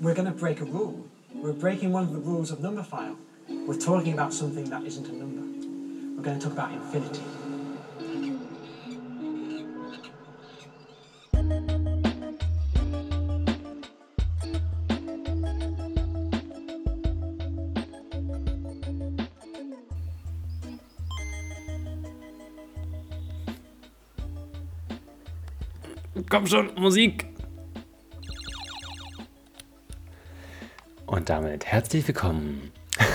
we're going to break a rule. We're breaking one of the rules of Numberphile. We're talking about something that isn't a number. We're going to talk about infinity. Komm schon, Musik! Und damit herzlich willkommen.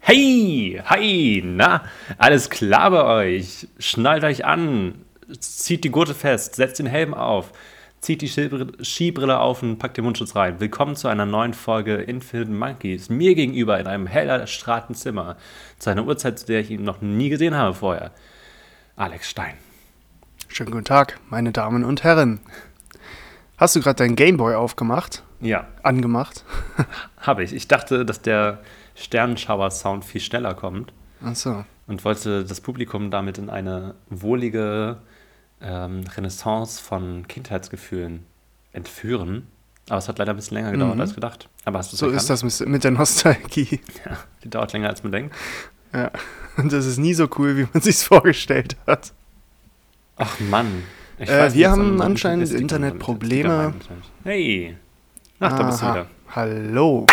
Hey, hi, na, alles klar bei euch? Schnallt euch an, zieht die Gurte fest, setzt den Helm auf, zieht die Skibrille auf und packt den Mundschutz rein. Willkommen zu einer neuen Folge Infinite Monkeys. Mir gegenüber in einem heller Stratenzimmer. Zu einer Uhrzeit, zu der ich ihn noch nie gesehen habe vorher. Alex Stein. Schönen guten Tag, meine Damen und Herren. Hast du gerade deinen Gameboy aufgemacht? Ja. Angemacht? Habe ich. Ich dachte, dass der Sternenschauer-Sound viel schneller kommt. Ach so. Und wollte das Publikum damit in eine wohlige ähm, Renaissance von Kindheitsgefühlen entführen. Aber es hat leider ein bisschen länger gedauert Mhm. als gedacht. Aber hast So ist das mit- der Nostalgie. Ja, die dauert länger als man denkt. Ja. Und das ist nie so cool, wie man sich vorgestellt hat. Ach Mann. Äh, wir haben anscheinend Internetprobleme. Internet. Hey. Ach, da bist du wieder. Hallo.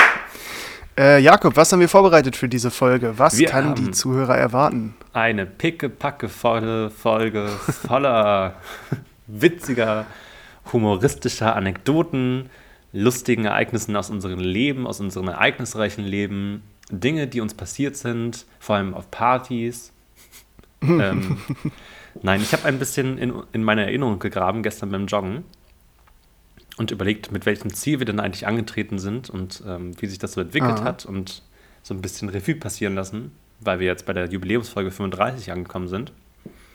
Äh, Jakob, was haben wir vorbereitet für diese Folge? Was Wir kann die Zuhörer erwarten? Eine pickepackevolle Folge voller witziger, humoristischer Anekdoten, lustigen Ereignissen aus unserem Leben, aus unserem ereignisreichen Leben, Dinge, die uns passiert sind, vor allem auf Partys. ähm, nein, ich habe ein bisschen in, in meine Erinnerung gegraben gestern beim Joggen und überlegt, mit welchem Ziel wir denn eigentlich angetreten sind und ähm, wie sich das so entwickelt Ah. hat und so ein bisschen Revue passieren lassen, weil wir jetzt bei der Jubiläumsfolge 35 angekommen sind.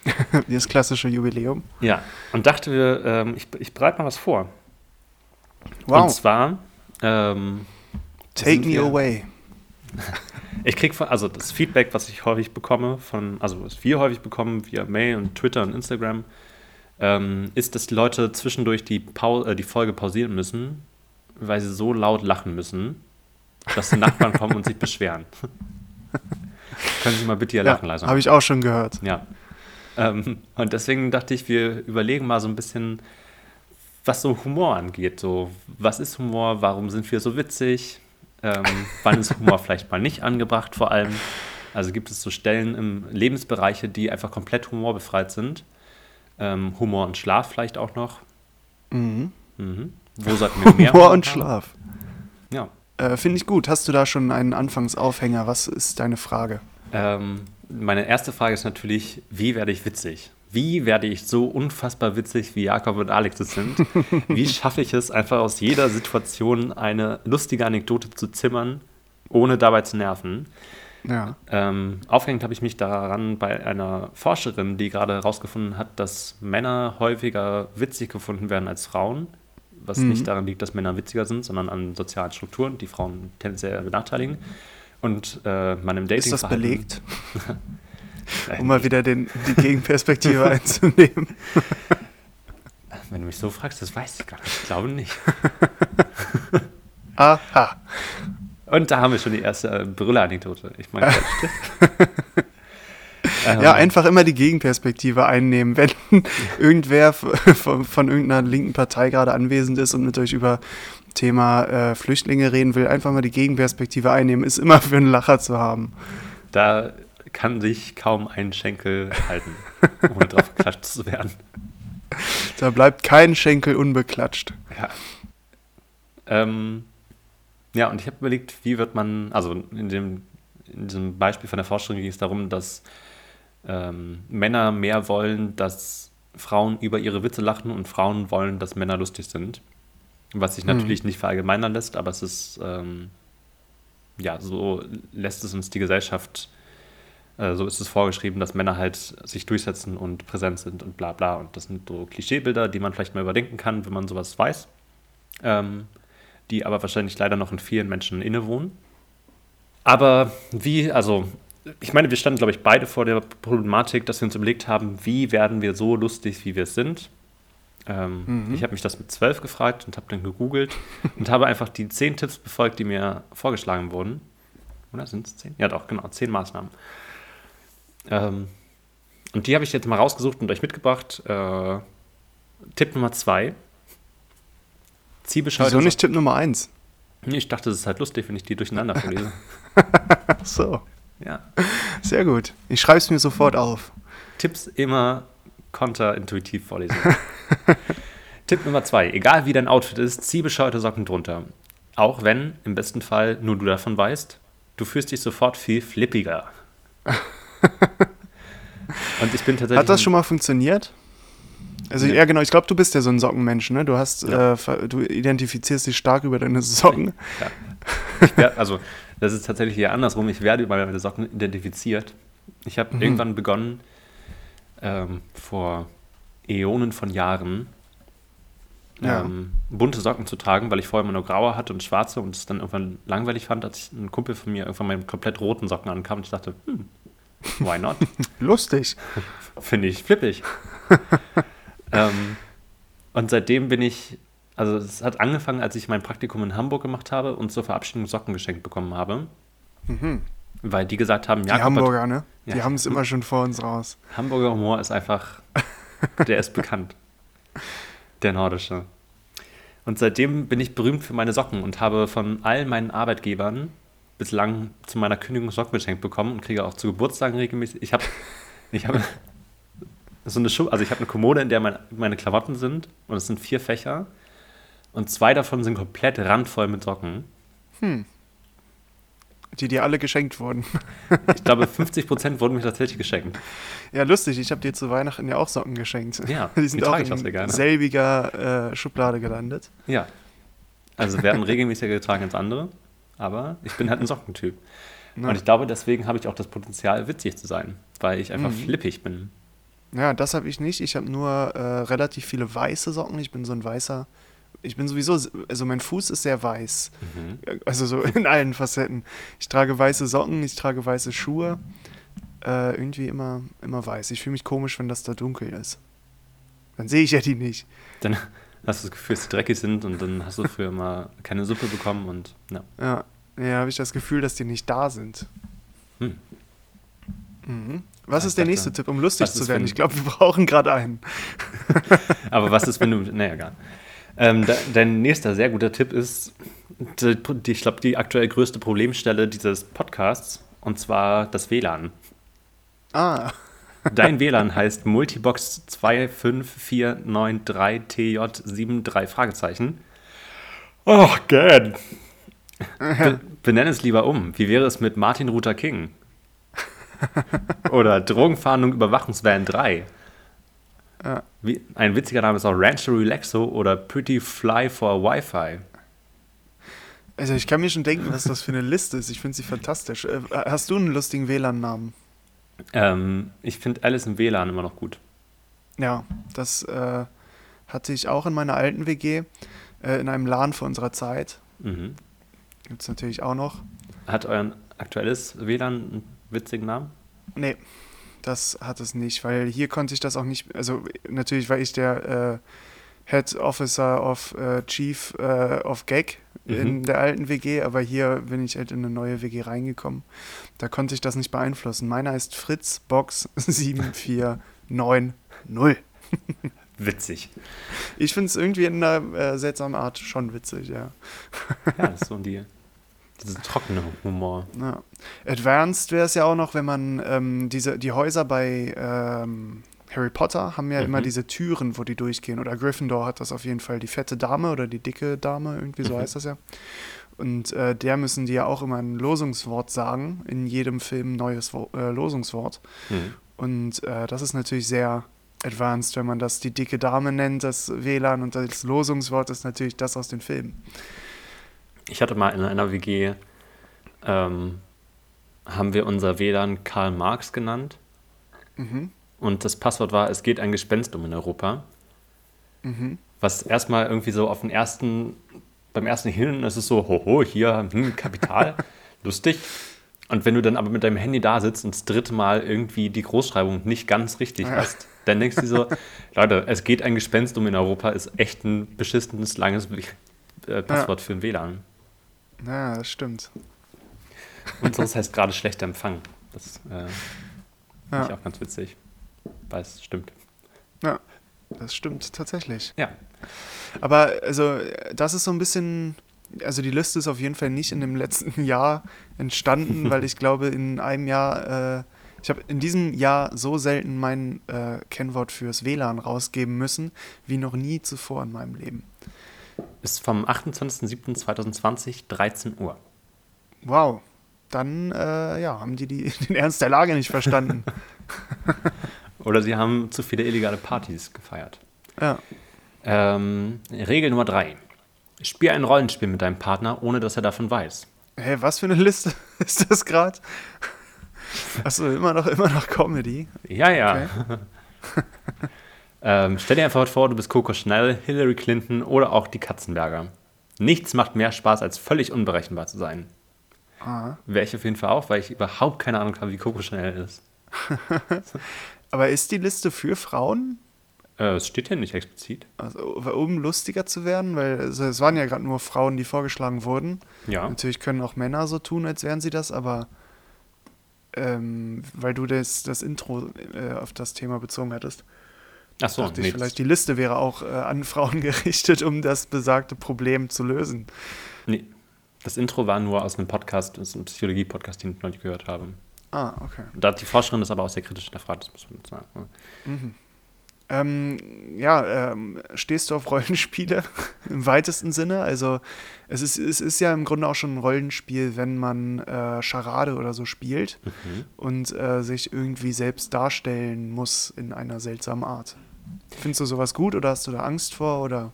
Das klassische Jubiläum. Ja, und dachte wir, ähm, ich, ich bereite mal was vor. Und Wow. zwar, ähm, Take me away. ich kriege also das Feedback, was ich häufig bekomme, von, also was wir häufig bekommen via Mail und Twitter und Instagram, ähm, ist, dass die Leute zwischendurch die, Pau äh, die Folge pausieren müssen, weil sie so laut lachen müssen, dass die Nachbarn kommen und sich beschweren. Können Sie mal bitte Ihr Ja, Lachen leiser habe ich auch schon gehört. Ja. Ähm, und deswegen dachte ich, wir überlegen mal so ein bisschen, was so Humor angeht. So, was ist Humor? Warum sind wir so witzig? Ähm, wann ist Humor vielleicht mal nicht angebracht, vor allem? Also gibt es so Stellen im Lebensbereiche, die einfach komplett humorbefreit sind. Ähm, Humor und Schlaf vielleicht auch noch. Mhm. Mhm. Wo sollten wir mehr Humor und haben? Schlaf. Ja. Äh, Finde ich gut. Hast du da schon einen Anfangsaufhänger? Was ist deine Frage? Ähm, meine erste Frage ist natürlich, wie werde ich witzig? Wie werde ich so unfassbar witzig, wie Jakob und Alex es sind? Wie schaffe ich es, einfach aus jeder Situation eine lustige Anekdote zu zimmern, ohne dabei zu nerven? Ja. Ähm, aufgehängt habe ich mich daran bei einer Forscherin, die gerade herausgefunden hat, dass Männer häufiger witzig gefunden werden als Frauen. Was Mhm. nicht daran liegt, dass Männer witziger sind, sondern an sozialen Strukturen, die Frauen tendenziell benachteiligen. Und äh, man im Dating Ist das belegt? Um mal wieder den, die Gegenperspektive einzunehmen. Wenn du mich so fragst, das weiß ich gar nicht. Ich glaube nicht. Aha. Und da haben wir schon die erste äh, Brüller-Anekdote. Ich meine, ähm, Ja, einfach immer die Gegenperspektive einnehmen. Wenn irgendwer von, von irgendeiner linken Partei gerade anwesend ist und mit euch über Thema äh, Flüchtlinge reden will, einfach mal die Gegenperspektive einnehmen. Ist immer für einen Lacher zu haben. da kann sich kaum ein Schenkel halten, ohne drauf geklatscht zu werden. Da bleibt kein Schenkel unbeklatscht. Ja. Ähm, ja, und ich habe überlegt, wie wird man, also in, dem, in diesem Beispiel von der Forschung ging es darum, dass ähm, Männer mehr wollen, dass Frauen über ihre Witze lachen und Frauen wollen, dass Männer lustig sind. Was sich natürlich nicht verallgemeinern lässt, aber es ist, ähm, ja, so lässt es uns die Gesellschaft, äh, so ist es vorgeschrieben, dass Männer halt sich durchsetzen und präsent sind und bla bla. Und das sind so Klischeebilder, die man vielleicht mal überdenken kann, wenn man sowas weiß. Ähm, die aber wahrscheinlich leider noch in vielen Menschen innewohnen. Aber wie, also, ich meine, wir standen, glaube ich, beide vor der Problematik, dass wir uns überlegt haben, wie werden wir so lustig, wie wir es sind. Ähm, Mhm. Ich habe mich das mit zwölf gefragt und habe dann gegoogelt und habe einfach die zehn Tipps befolgt, die mir vorgeschlagen wurden. Oder sind es zehn? Ja, doch, genau, zehn Maßnahmen. Ähm, und die habe ich jetzt mal rausgesucht und euch mitgebracht. Äh, Tipp Nummer zwei. Zieh bescheuerte Wieso nicht Tipp Nummer eins? Socken. Ich dachte, es ist halt lustig, wenn ich die durcheinander vorlese. Ach so, ja. sehr gut. Ich schreibe es mir sofort auf. Tipps immer konterintuitiv vorlesen. Tipp Nummer zwei. Egal wie dein Outfit ist, zieh bescheuerte Socken drunter. Auch wenn, im besten Fall, nur du davon weißt, du fühlst dich sofort viel flippiger. Und ich bin tatsächlich. Hat das schon mal funktioniert? Also Nee. ja genau, ich glaube, du bist ja so ein Sockenmensch, ne? Du hast, Ja. äh, du identifizierst dich stark über deine Socken. Ich werd, also, das ist tatsächlich hier andersrum. Ich werde über meine Socken identifiziert. Ich habe Mhm. irgendwann begonnen, ähm, vor Äonen von Jahren, Ja. ähm, bunte Socken zu tragen, weil ich vorher immer nur graue hatte und schwarze und es dann irgendwann langweilig fand, als ich ein Kumpel von mir irgendwann mit komplett roten Socken ankam und ich dachte, hm, why not? Lustig. Finde ich flippig. ähm, und seitdem bin ich, also es hat angefangen, als ich mein Praktikum in Hamburg gemacht habe und zur Verabschiedung Socken geschenkt bekommen habe. Weil die gesagt haben, Mhm. Die ja, Hamburger, ne? Die Ja. haben es immer schon vor uns raus. Hamburger Humor ist einfach, der ist bekannt. Der nordische. Und seitdem bin ich berühmt für meine Socken und habe von allen meinen Arbeitgebern bislang zu meiner Kündigung Socken geschenkt bekommen und kriege auch zu Geburtstagen regelmäßig. Ich habe ich so eine Schuh, also ich habe eine Kommode, in der mein, meine Klamotten sind und es sind vier Fächer und zwei davon sind komplett randvoll mit Socken. Die dir alle geschenkt wurden. Ich glaube, 50% wurden mir tatsächlich geschenkt. Ja, lustig. Ich habe dir zu Weihnachten ja auch Socken geschenkt. Ja, Die sind die auch in selbiger äh, Schublade gelandet. Ja. Also werden regelmäßiger getragen als andere, aber ich bin halt ein Sockentyp. Ja. Und ich glaube, deswegen habe ich auch das Potenzial, witzig zu sein, weil ich einfach Mhm. flippig bin. Ja, das habe ich nicht. Ich habe nur äh, relativ viele weiße Socken. Ich bin so ein weißer. Ich bin sowieso, also mein Fuß ist sehr weiß. Mhm. Also so in allen Facetten. Ich trage weiße Socken, ich trage weiße Schuhe. Äh, irgendwie immer, immer weiß. Ich fühle mich komisch, wenn das da dunkel ist. Dann sehe ich ja die nicht. Dann hast du das Gefühl, dass sie dreckig sind und dann hast du früher mal keine Suppe bekommen und ja. Ja, ja habe ich das Gefühl, dass die nicht da sind. Hm. Mhm. Was ist der nächste Tipp, um lustig zu werden? Ich glaube, wir brauchen gerade einen. Aber was ist, wenn du. Naja, egal. Ähm, de, dein nächster sehr guter Tipp ist, die, die, ich glaube, die aktuell größte Problemstelle dieses Podcasts, und zwar das WLAN. Ah, Dein WLAN heißt Multibox 25493TJ73 Fragezeichen. Oh, gern. Be benenn es lieber um. Wie wäre es mit Martin Luther King? Oder Drogenfahndung Überwachungsvan 3. Ja. Wie, ein witziger Name ist auch Rancho Relaxo oder Pretty Fly for Wi-Fi. also ich kann mir schon denken, was das für eine Liste ist. Ich finde sie fantastisch. Äh, hast du einen lustigen WLAN-Namen? Ähm, ich finde Alice im WLAN immer noch gut. Ja, das äh, hatte ich auch in meiner alten WG, äh, in einem LAN vor unserer Zeit. Mhm. Gibt es natürlich auch noch. Hat euer aktuelles WLAN einen witzigen Namen? Nee, das hat es nicht, weil hier konnte ich das auch nicht, also natürlich war ich der äh, Head Officer of äh, Chief äh, of Gag in Mhm. der alten WG, aber hier bin ich halt in eine neue WG reingekommen. Da konnte ich das nicht beeinflussen. Meiner ist Fritz Box 7490. Witzig. Ich finde es irgendwie in einer äh, seltsamen Art schon witzig, ja. Ja, das ist so die, dieser trockene Humor. Ja. Advanced wäre es ja auch noch, wenn man ähm, diese, die Häuser bei ähm, Harry Potter haben ja Mhm. immer diese Türen, wo die durchgehen. Oder Gryffindor hat das auf jeden Fall, die fette Dame oder die dicke Dame, irgendwie so Mhm. heißt das ja. Und äh, der müssen die ja auch immer ein Losungswort sagen, in jedem Film ein neues Wo äh, Losungswort. Mhm. Und äh, das ist natürlich sehr advanced, wenn man das die dicke Dame nennt, das WLAN und das Losungswort ist natürlich das aus den Filmen. Ich hatte mal in einer WG, ähm, haben wir unser WLAN Karl Marx genannt. Mhm. Und das Passwort war, es geht ein Gespenst um in Europa. Mhm. Was erstmal irgendwie so auf den ersten, beim ersten Hin ist es so, hoho, hier, hm, Kapital, lustig. Und wenn du dann aber mit deinem Handy da sitzt und das dritte Mal irgendwie die Großschreibung nicht ganz richtig Ja. hast, Dann denkst du so, Leute, es geht ein Gespenst um in Europa, ist echt ein beschissenes, langes äh, Passwort für ein WLAN. Ja, das stimmt. Unseres heißt gerade schlechter Empfang. Das äh, finde Ja. ich auch ganz witzig. Weil es stimmt. Ja, das stimmt tatsächlich. Ja. Aber also, das ist so ein bisschen, also die Liste ist auf jeden Fall nicht in dem letzten Jahr entstanden, weil ich glaube, in einem Jahr, äh, ich habe in diesem Jahr so selten mein äh, Kennwort fürs WLAN rausgeben müssen, wie noch nie zuvor in meinem Leben. Ist vom 28.07.2020, 13 Uhr. Wow. Dann, äh, ja, haben die, die den Ernst der Lage nicht verstanden. Oder sie haben zu viele illegale Partys gefeiert. ja. Ähm, Regel Nummer 3. Spiel ein Rollenspiel mit deinem Partner, ohne dass er davon weiß. Hey, was für eine Liste ist das gerade? Achso, immer noch, immer noch Comedy. Ja, ja. Ähm, stell dir einfach vor, du bist Coco Chanel, Hillary Clinton oder auch die Katzenberger. Nichts macht mehr Spaß, als völlig unberechenbar zu sein. Ah. Wäre ich auf jeden Fall auch, weil ich überhaupt keine Ahnung habe, wie Coco Chanel ist. Aber ist die Liste für Frauen? Äh, es steht hier nicht explizit. Also, um lustiger zu werden, weil also, es waren ja gerade nur Frauen, die vorgeschlagen wurden. Ja. Natürlich können auch Männer so tun, als wären sie das, aber ähm, weil du das, das Intro äh, auf das Thema bezogen hattest, Achso, dachte nee, ich, vielleicht die Liste wäre auch äh, an Frauen gerichtet, um das besagte Problem zu lösen. nee. Das Intro war nur aus einem Podcast, das ist ein Psychologie-Podcast, den ich neulich gehört habe. Ah, okay. Da die Forscherin das aber auch sehr kritisch hinterfragt, das muss man sagen. ne? Ähm, ja, ähm, stehst du auf Rollenspiele im weitesten Sinne? Also es ist, es ist ja im Grunde auch schon ein Rollenspiel, wenn man äh, Charade oder so spielt Mhm. und äh, sich irgendwie selbst darstellen muss in einer seltsamen Art. Findest du sowas gut oder hast du da Angst vor? Oder?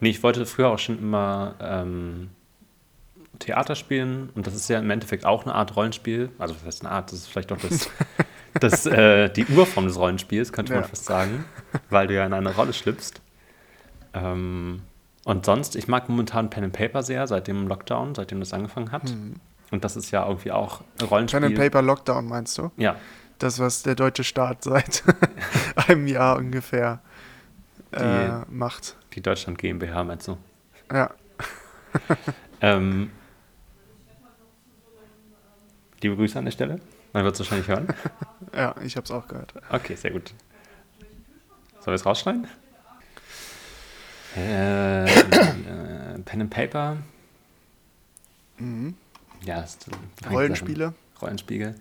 Nee, ich wollte früher auch schon immer ähm, Theater spielen und das ist ja im Endeffekt auch eine Art Rollenspiel. Also, was heißt eine Art? Das ist vielleicht auch das, das, äh, die Urform des Rollenspiels, könnte man Ja. fast sagen, weil du ja in eine Rolle schlüpfst. Ähm, und sonst, ich mag momentan Pen and Paper sehr, seit dem Lockdown, seitdem das angefangen hat. Und das ist ja irgendwie auch Rollenspiel. Pen and Paper Lockdown meinst du? Ja, Das, was der deutsche Staat seit einem Jahr ungefähr äh, macht. die Deutschland GmbH meinst du? Ja. Ähm, liebe Grüße an der Stelle. Man wird es wahrscheinlich hören. Ja, ich habe es auch gehört. Okay, sehr gut. Sollen wir es rausschneiden? Äh, äh, Pen and Paper. Mhm. Ja, Rollenspiele, Rollenspiegel.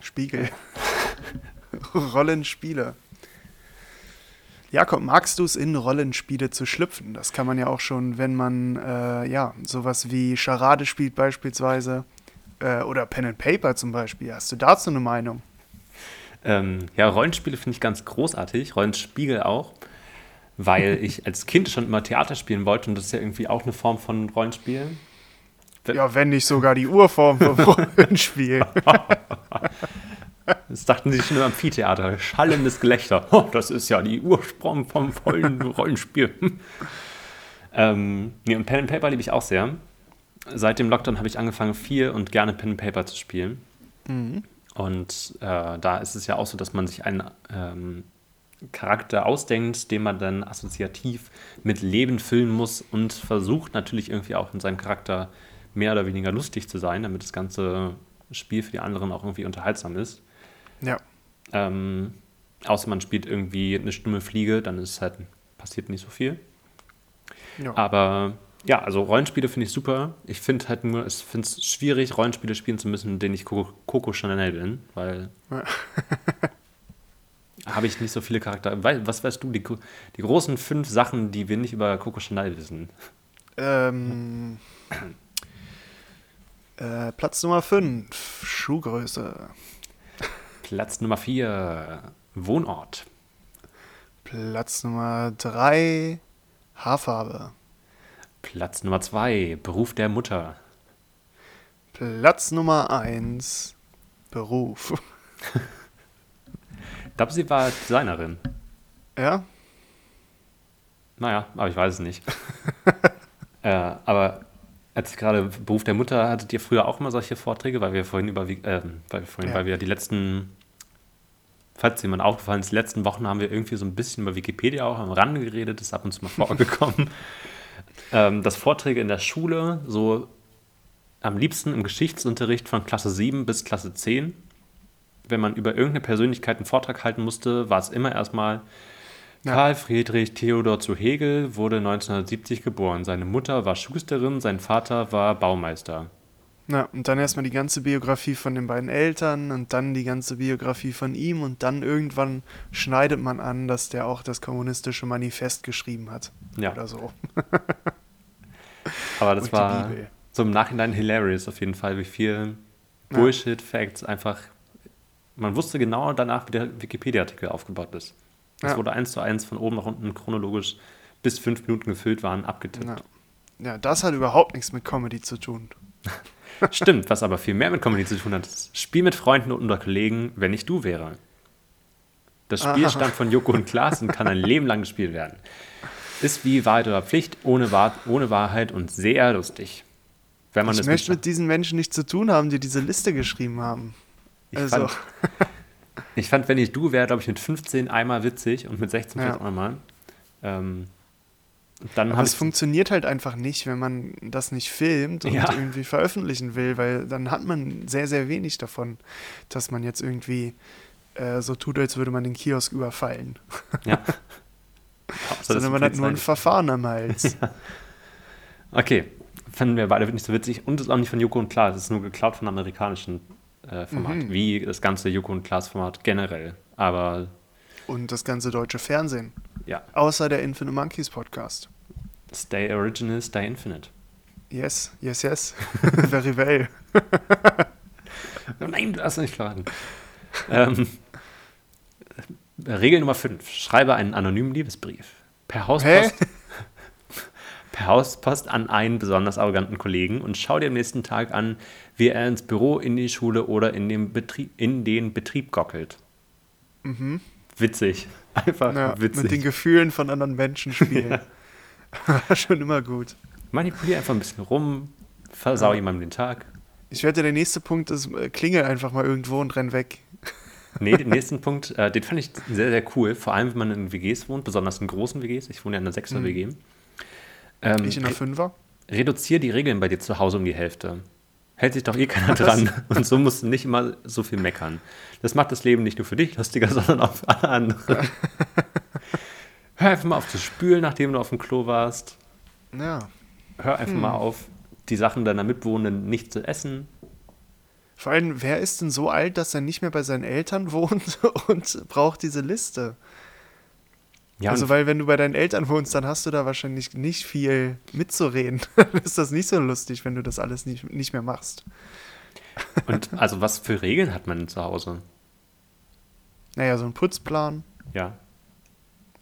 Spiegel. Rollenspiele. Jakob, magst du es in Rollenspiele zu schlüpfen? Das kann man ja auch schon, wenn man äh, ja sowas wie Charade spielt beispielsweise äh, oder Pen and Paper zum Beispiel. Hast du dazu eine Meinung? Ähm, ja, Rollenspiele finde ich ganz großartig. Rollenspiegel auch. Weil ich als Kind schon immer Theater spielen wollte und das ist ja irgendwie auch eine Form von Rollenspiel. Ja, wenn nicht sogar die Urform vom Rollenspiel. Das dachten sie schon im Amphitheater. Schallendes Gelächter. Oh, das ist ja die Ursprung vom vollen Rollenspiel. ähm, nee, und Pen and Paper liebe ich auch sehr. Seit dem Lockdown habe ich angefangen, viel und gerne Pen and Paper zu spielen. Und äh, da ist es ja auch so, dass man sich einen ähm, Charakter ausdenkt, den man dann assoziativ mit Leben füllen muss und versucht natürlich irgendwie auch in seinem Charakter mehr oder weniger lustig zu sein, damit das ganze Spiel für die anderen auch irgendwie unterhaltsam ist. ja. Ähm, außer man spielt irgendwie eine stumme Fliege, dann ist halt, passiert nicht so viel. ja. Aber ja, also Rollenspiele finde ich super. Ich finde halt nur, ich finde es schwierig, Rollenspiele spielen zu müssen, in denen ich Coco, Coco Chanel bin, weil Ja. habe ich nicht so viele Charaktere. Was weißt du, die, die großen fünf Sachen, die wir nicht über Coco Chanel wissen? Ähm, äh, Platz Nummer 5, Schuhgröße. Platz Nummer vier, Wohnort. Platz Nummer 3, Haarfarbe. Platz Nummer zwei, Beruf der Mutter. Platz Nummer 1, Beruf. Ich glaube, sie war Designerin. Ja? Naja, aber ich weiß es nicht. äh, aber als gerade Beruf der Mutter, hattet ihr früher auch immer solche Vorträge, weil wir vorhin überwiegend, äh, weil, wir vorhin, Ja. weil wir die letzten falls jemand aufgefallen ist, die letzten Wochen haben wir irgendwie so ein bisschen über Wikipedia auch am Rande geredet, ist ab und zu mal vorgekommen. ähm, dass Vorträge in der Schule so am liebsten im Geschichtsunterricht von Klasse 7 bis Klasse 10, wenn man über irgendeine Persönlichkeit einen Vortrag halten musste, war es immer erstmal Ja. Karl Friedrich Theodor zu Hegel wurde 1970 geboren. Seine Mutter war Schusterin, sein Vater war Baumeister. Ja, und dann erstmal die ganze Biografie von den beiden Eltern und dann die ganze Biografie von ihm und dann irgendwann schneidet man an, dass der auch das kommunistische Manifest geschrieben hat. Ja. Oder so. Aber das war so im Nachhinein hilarious auf jeden Fall, wie viel. Bullshit-Facts einfach. Man wusste genau danach, wie der Wikipedia-Artikel aufgebaut ist. Es Ja. wurde eins zu eins von oben nach unten chronologisch bis fünf Minuten gefüllt waren, abgetippt. Ja. ja, das hat überhaupt nichts mit Comedy zu tun. Stimmt, was aber viel mehr mit Comedy zu tun hat, ist Spiel mit Freunden und unter Kollegen, wenn ich du wäre. Das Spiel Aha. stammt von Joko und Klaas und kann ein Leben lang gespielt werden. Ist wie Wahrheit oder Pflicht, ohne, Wahr ohne Wahrheit und sehr lustig. Wenn man Ich es möchte mit diesen Menschen nichts zu tun haben, die diese Liste geschrieben haben. Ich, Also. fand, ich fand, wenn ich du wäre, glaube ich, mit 15 einmal witzig und mit 16 Ja. vielleicht auch einmal. Ähm, dann Aber es funktioniert halt einfach nicht, wenn man das nicht filmt und Ja. irgendwie veröffentlichen will, weil dann hat man sehr, sehr wenig davon, dass man jetzt irgendwie äh, so tut, als würde man den Kiosk überfallen. Ja. Sondern man hat nur ein Verfahren am Hals. Okay, fanden wir beide nicht so witzig und ist auch nicht von Joko und Klaas, es ist nur geklaut von amerikanischen äh, Format, Mhm. wie das ganze Joko und Klaas-Format generell. Aber und das ganze deutsche Fernsehen. ja, Außer der Infinite Monkeys Podcast. Stay Original, Stay Infinite. Yes, yes, yes. Very well. Oh Nein, du hast nicht verraten. ähm, Regel Nummer 5. Schreibe einen anonymen Liebesbrief. Per Hauspost, per Hauspost an einen besonders arroganten Kollegen und schau dir am nächsten Tag an, wie er ins Büro, in die Schule oder in den Betrieb, in den Betrieb gockelt. Witzig. Einfach Mhm. Ja, witzig. mit den Gefühlen von anderen Menschen spielen. War schon immer gut. Manipulier einfach ein bisschen rum, versau jemandem den Tag. Ich wette, der nächste Punkt ist, äh, klingel einfach mal irgendwo und renn weg. Nee, den nächsten Punkt, äh, den fand ich sehr, sehr cool. Vor allem, wenn man in WGs wohnt, besonders in großen WGs. Ich wohne ja in einer 6er WG. Ähm, Ich in der Fünfer. reduziere die Regeln bei dir zu Hause um die Hälfte. Hält sich doch eh keiner dran. Und so musst du nicht immer so viel meckern. Das macht das Leben nicht nur für dich lustiger, sondern auch für alle anderen. Hör einfach mal auf zu spülen, nachdem du auf dem Klo warst. Ja. Hör einfach mal auf, die Sachen deiner Mitwohnenden nicht zu essen. Vor allem, wer ist denn so alt, dass er nicht mehr bei seinen Eltern wohnt und braucht diese Liste? Ja, also, weil wenn du bei deinen Eltern wohnst, dann hast du da wahrscheinlich nicht viel mitzureden. Dann ist das nicht so lustig, wenn du das alles nicht, nicht mehr machst. und also was für Regeln hat man zu Hause? Naja, so ein Putzplan, Ja.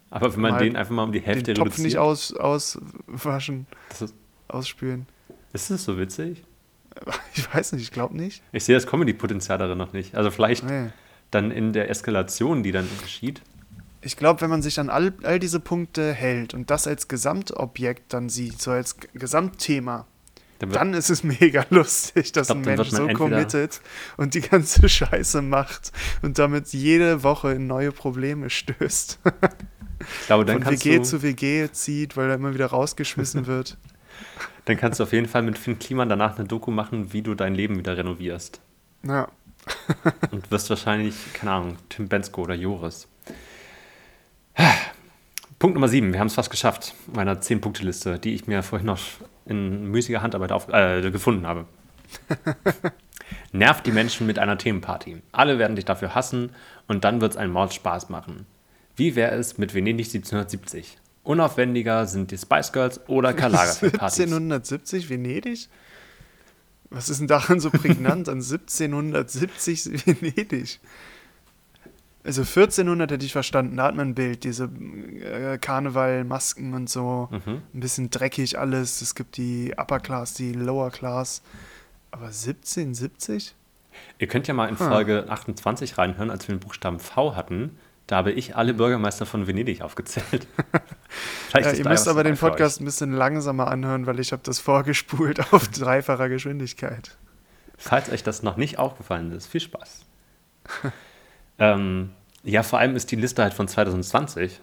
Aber wenn man Mal den einfach mal um die Hälfte den Topf nicht reduziert, aus, auswaschen, ist, ausspülen. ist das so witzig? Ich weiß nicht, ich glaube nicht. Ich sehe das Comedy-Potenzial darin noch nicht. Also vielleicht Nee. dann in der Eskalation, die dann geschieht. Ich glaube, wenn man sich an all, all diese Punkte hält und das als Gesamtobjekt dann sieht, so als Gesamtthema, Dann dann ist es mega lustig, dass glaub, ein Mensch so committet und die ganze Scheiße macht und damit jede Woche in neue Probleme stößt. ich glaube, dann Von WG du, zu WG zieht, weil er immer wieder rausgeschmissen wird. dann kannst du auf jeden Fall mit Finn Kliman danach eine Doku machen, wie du dein Leben wieder renovierst. Ja. Und wirst wahrscheinlich, keine Ahnung, Tim Bensko oder Joris. Punkt Nummer 7, wir haben es fast geschafft, meiner 10-Punkte-Liste, die ich mir vorhin noch in müßiger Handarbeit auf, äh, gefunden habe. Nervt die Menschen mit einer Themenparty. Alle werden dich dafür hassen und dann wird es einen Mordspaß machen. Wie wäre es mit Venedig 1770? Unaufwendiger sind die Spice Girls oder Karl Lagerfeld-Partys. 1770 Venedig? Was ist denn daran so prägnant an 1770 Venedig? Also 1400 hätte ich verstanden, da hat man ein Bild, diese äh, Karneval, Masken und so, Mhm. ein bisschen dreckig alles, es gibt die Upper Class, die Lower Class, aber 1770? Ihr könnt ja mal in Folge 28 reinhören, als wir den Buchstaben V hatten. Da habe ich alle Bürgermeister von Venedig aufgezählt. Ja, ihr müsst aber den. Podcast ein bisschen langsamer anhören, weil ich habe das vorgespult auf dreifacher Geschwindigkeit. Falls euch das noch nicht aufgefallen ist, viel Spaß. ähm, Ja, vor allem ist die Liste halt von 2020.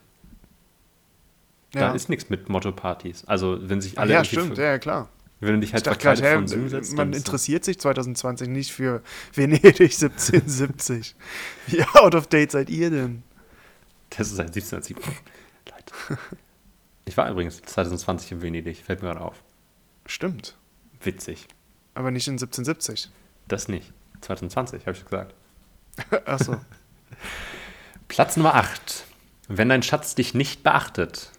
Da Ja. ist nichts mit Motto-Partys. Also, wenn sich Ach alle ja, irgendwie stimmt, ver- ja, ja, klar. wenn du dich Ich halt gerade, von hä, Zoom setzt, man interessiert sich 2020 nicht für Venedig 1770. Wie out of date seid ihr denn? das ist seit 1707. Leid. Ich war übrigens 2020 in Venedig, fällt mir gerade auf. Stimmt. Witzig. Aber nicht in 1770. Das nicht. 2020, habe ich gesagt. Achso. Platz Nummer 8. Wenn dein Schatz dich nicht beachtet.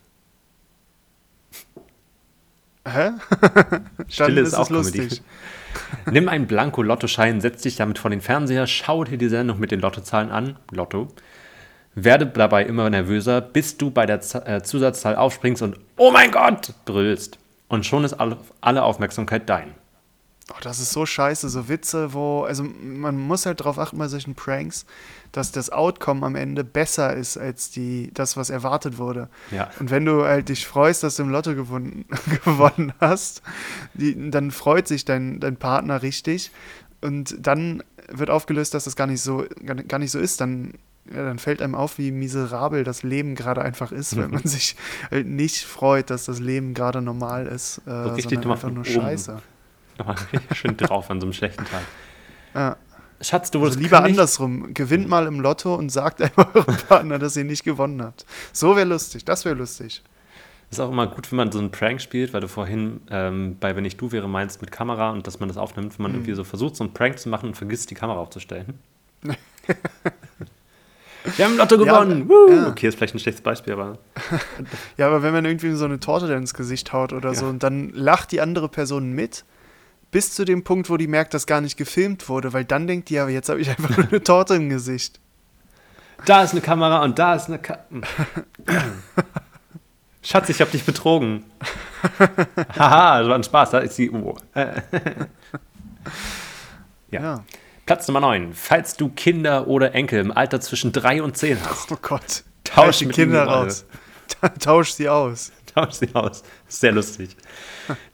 Hä? Stille ist auch lustig. Nimm einen Blanko-Lottoschein, setz dich damit vor den Fernseher, schau dir die Sendung mit den Lottozahlen an, Lotto. Werde dabei immer nervöser, bis du bei der äh, Zusatzzahl aufspringst und Oh mein Gott! brüllst. Und schon ist alle Aufmerksamkeit dein. Oh, das ist so scheiße, so Witze, wo, also man muss halt drauf achten bei solchen Pranks, dass das Outcome am Ende besser ist als die, das, was erwartet wurde. Ja. Und wenn du halt dich freust, dass du im Lotto gewonnen, gewonnen hast, die, dann freut sich dein, dein Partner richtig und dann wird aufgelöst, dass das gar nicht so, gar nicht so ist, dann, ja, dann fällt einem auf, wie miserabel das Leben gerade einfach ist, wenn man sich halt nicht freut, dass das Leben gerade normal ist, äh, richtig sondern einfach nur oben. scheiße. Nochmal schön drauf an so einem schlechten Tag. Ja. Schatz, du wurdest Also lieber gekündigt. andersrum. Gewinnt mal im Lotto und sagt einfach eurem Partner, dass ihr nicht gewonnen habt. So wäre lustig. Das wäre lustig. Ist auch immer gut, wenn man so einen Prank spielt, weil du vorhin ähm, bei Wenn ich du wäre meinst mit Kamera und dass man das aufnimmt, wenn man Mhm. irgendwie so versucht, so einen Prank zu machen und vergisst, die Kamera aufzustellen. Wir haben im Lotto Ja, gewonnen! Woo! ja. Okay, ist vielleicht ein schlechtes Beispiel, aber Ja, aber wenn man irgendwie so eine Torte ins Gesicht haut oder so Ja. und dann lacht die andere Person mit, bis zu dem Punkt, wo die merkt, dass gar nicht gefilmt wurde, weil dann denkt die, ja, jetzt habe ich einfach nur eine Torte im Gesicht. da ist eine Kamera und da ist eine Ka Schatz, ich hab dich betrogen. Haha, das war ein Spaß, da ist die Uhr. Ja. Ja. Platz Nummer 9. Falls du Kinder oder Enkel im Alter zwischen 3 und 10 hast, Oh Gott. Tausch die Kinder raus. Tausch sie aus. Tausch sie aus. Sehr lustig.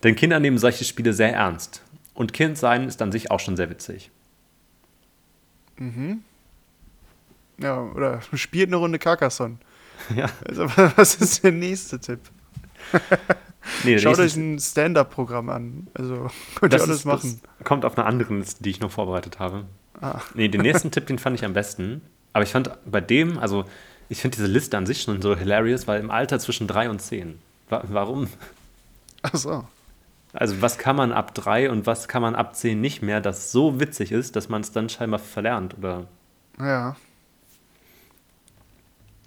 Denn Kinder nehmen solche Spiele sehr ernst. Und Kind sein ist an sich auch schon sehr witzig. Ja, oder spielt eine Runde Carcassonne. Ja. Also, was ist der nächste Tipp? Nee, Schaut euch ein Stand-Up-Programm an. Also könnt ihr alles ist, machen. Kommt auf einer anderen Liste, die ich noch vorbereitet habe. Ah. Nee, den nächsten Tipp, den fand ich am besten. Aber ich fand bei dem, also ich finde diese Liste an sich schon so hilarious, weil im Alter zwischen 3 und 10. Wa warum? Ach so. Also was kann man ab 3 und was kann man ab 10 nicht mehr, das so witzig ist, dass man es dann scheinbar verlernt oder Ja.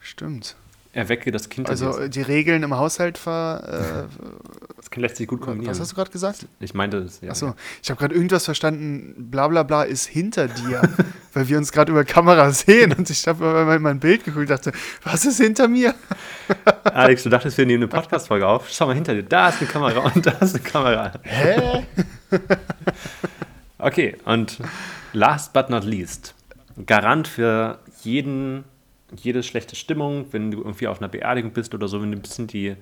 Stimmt. Erwecke das Kind. Also äh, die Regeln im Haushalt ver. das lässt sich gut Äh, kombinieren. was hast du gerade gesagt? ich meinte das, ja. Achso, ich habe gerade irgendwas verstanden. Bla bla bla ist hinter dir, weil wir uns gerade über Kamera sehen und ich habe mal in mein Bild geguckt und dachte, was ist hinter mir? Alex, du dachtest, wir nehmen eine Podcast-Folge auf. Schau mal hinter dir, da ist eine Kamera und da ist eine Kamera. Hä? Okay, und last but not least, Garant für jeden, jede schlechte Stimmung, wenn du irgendwie auf einer Beerdigung bist oder so, wenn du ein bisschen die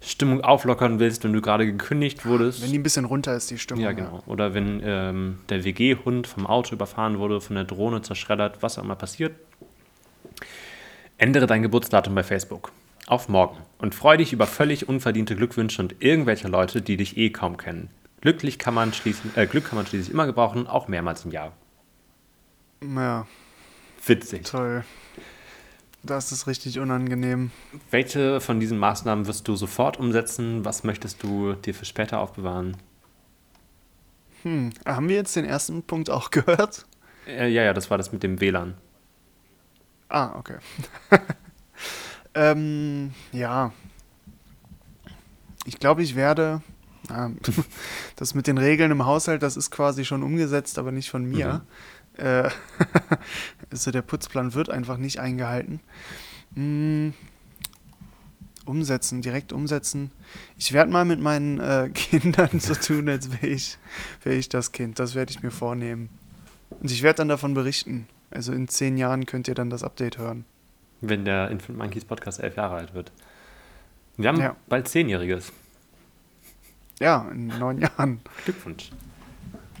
Stimmung auflockern willst, wenn du gerade gekündigt wurdest. Wenn die ein bisschen runter ist, die Stimmung. ja, genau. Oder wenn ähm, der WG-Hund vom Auto überfahren wurde, von der Drohne zerschreddert, was auch immer passiert. Ändere dein Geburtsdatum bei Facebook auf morgen und freue dich über völlig unverdiente Glückwünsche und irgendwelche Leute, die dich eh kaum kennen. Glücklich kann man schließen, äh, Glück kann man schließlich immer gebrauchen, auch mehrmals im Jahr. Ja, Witzig. toll. Das ist richtig unangenehm. Welche von diesen Maßnahmen wirst du sofort umsetzen? Was möchtest du dir für später aufbewahren? Hm. Haben wir jetzt den ersten Punkt auch gehört? Äh, ja, ja, das war das mit dem WLAN. Ah, okay. ähm, ja. Ich glaube, ich werde. ähm, das mit den Regeln im Haushalt, das ist quasi schon umgesetzt, aber nicht von mir. Äh, also der Putzplan wird einfach nicht eingehalten. Hm, umsetzen, direkt umsetzen. Ich werde mal mit meinen äh, Kindern so tun, als wäre ich, wär ich das Kind. Das werde ich mir vornehmen. Und ich werde dann davon berichten. Also in zehn Jahren könnt ihr dann das Update hören. Wenn der Infant Monkeys Podcast elf Jahre alt wird. Wir haben Ja. bald Zehnjähriges. Ja, in neun Jahren. Glückwunsch.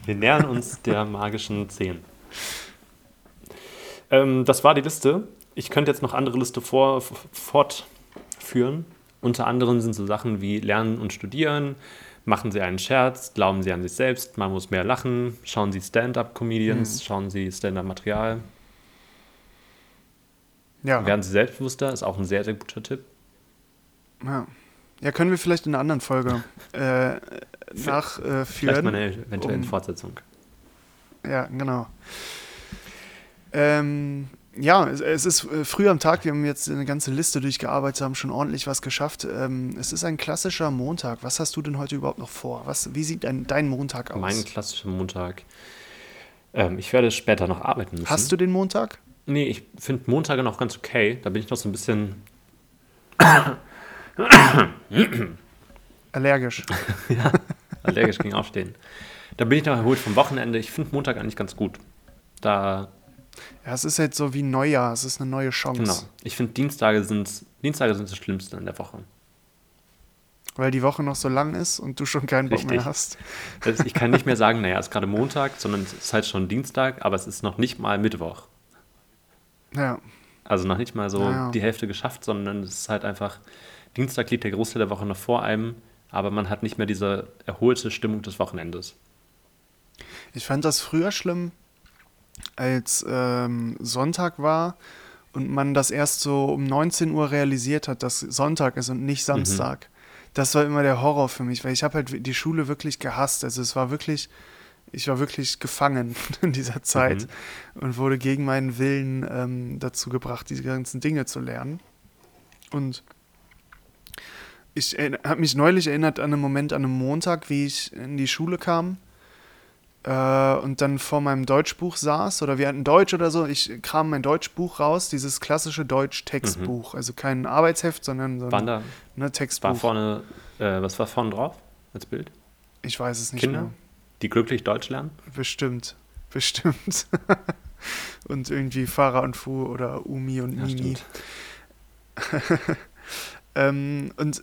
Wir nähern uns der magischen 10. Ähm, das war die Liste. Ich könnte jetzt noch andere Liste vor, fortführen. Unter anderem sind so Sachen wie Lernen und Studieren, machen Sie einen Scherz, glauben Sie an sich selbst, man muss mehr lachen, schauen Sie Stand-up-Comedians, schauen Sie Stand-up-Material, Ja. werden Sie selbstbewusster, ist auch ein sehr, sehr guter Tipp. Ja. ja, können wir vielleicht in einer anderen Folge äh, nachführen. Vielleicht mal eine eventuelle um- Fortsetzung. Ja, genau. Ähm, ja, es, ist äh, früh am Tag, wir haben jetzt eine ganze Liste durchgearbeitet, haben schon ordentlich was geschafft. Ähm, es ist ein klassischer Montag. Was hast du denn heute überhaupt noch vor? Was, wie sieht dein, dein Montag aus? Mein klassischer Montag. Ähm, ich werde später noch arbeiten müssen. Hast du den Montag? Nee, ich finde Montage noch ganz okay. Da bin ich noch so ein bisschen Allergisch. allergisch gegen Aufstehen. Da bin ich noch erholt vom Wochenende. Ich finde Montag eigentlich ganz gut. Da, Ja, es ist jetzt so wie Neujahr. Es ist eine neue Chance. genau. Ich finde Dienstage sind Dienstage sind das Schlimmste in der Woche. Weil die Woche noch so lang ist und du schon keinen Bock mehr Richtig. hast. Das, ich kann nicht mehr sagen, naja, es ist gerade Montag, sondern es ist halt schon Dienstag, aber es ist noch nicht mal Mittwoch. Ja, Also noch nicht mal so Ja. die Hälfte geschafft, sondern es ist halt einfach, Dienstag liegt der Großteil der Woche noch vor einem, aber man hat nicht mehr diese erholte Stimmung des Wochenendes. Ich fand das früher schlimm, als ähm, Sonntag war und man das erst so um 19 Uhr realisiert hat, dass Sonntag ist und nicht Samstag. Das war immer der Horror für mich, weil ich habe halt die Schule wirklich gehasst. Also es war wirklich, ich war wirklich gefangen in dieser Zeit und wurde gegen meinen Willen ähm, dazu gebracht, diese ganzen Dinge zu lernen. Und ich habe mich neulich erinnert an einen Moment an einem Montag, wie ich in die Schule kam äh, und dann vor meinem Deutschbuch saß oder wir hatten Deutsch oder so. Ich kram mein Deutschbuch raus, dieses klassische Deutsch-Textbuch. Also kein Arbeitsheft, sondern so ein da, ne, war Textbuch. vorne, äh, was war vorne drauf als Bild? ich weiß es nicht Kinder, mehr. die glücklich Deutsch lernen? Bestimmt. Bestimmt. und irgendwie Farah und Fu oder Umi und Ja, Mimi. Ähm, und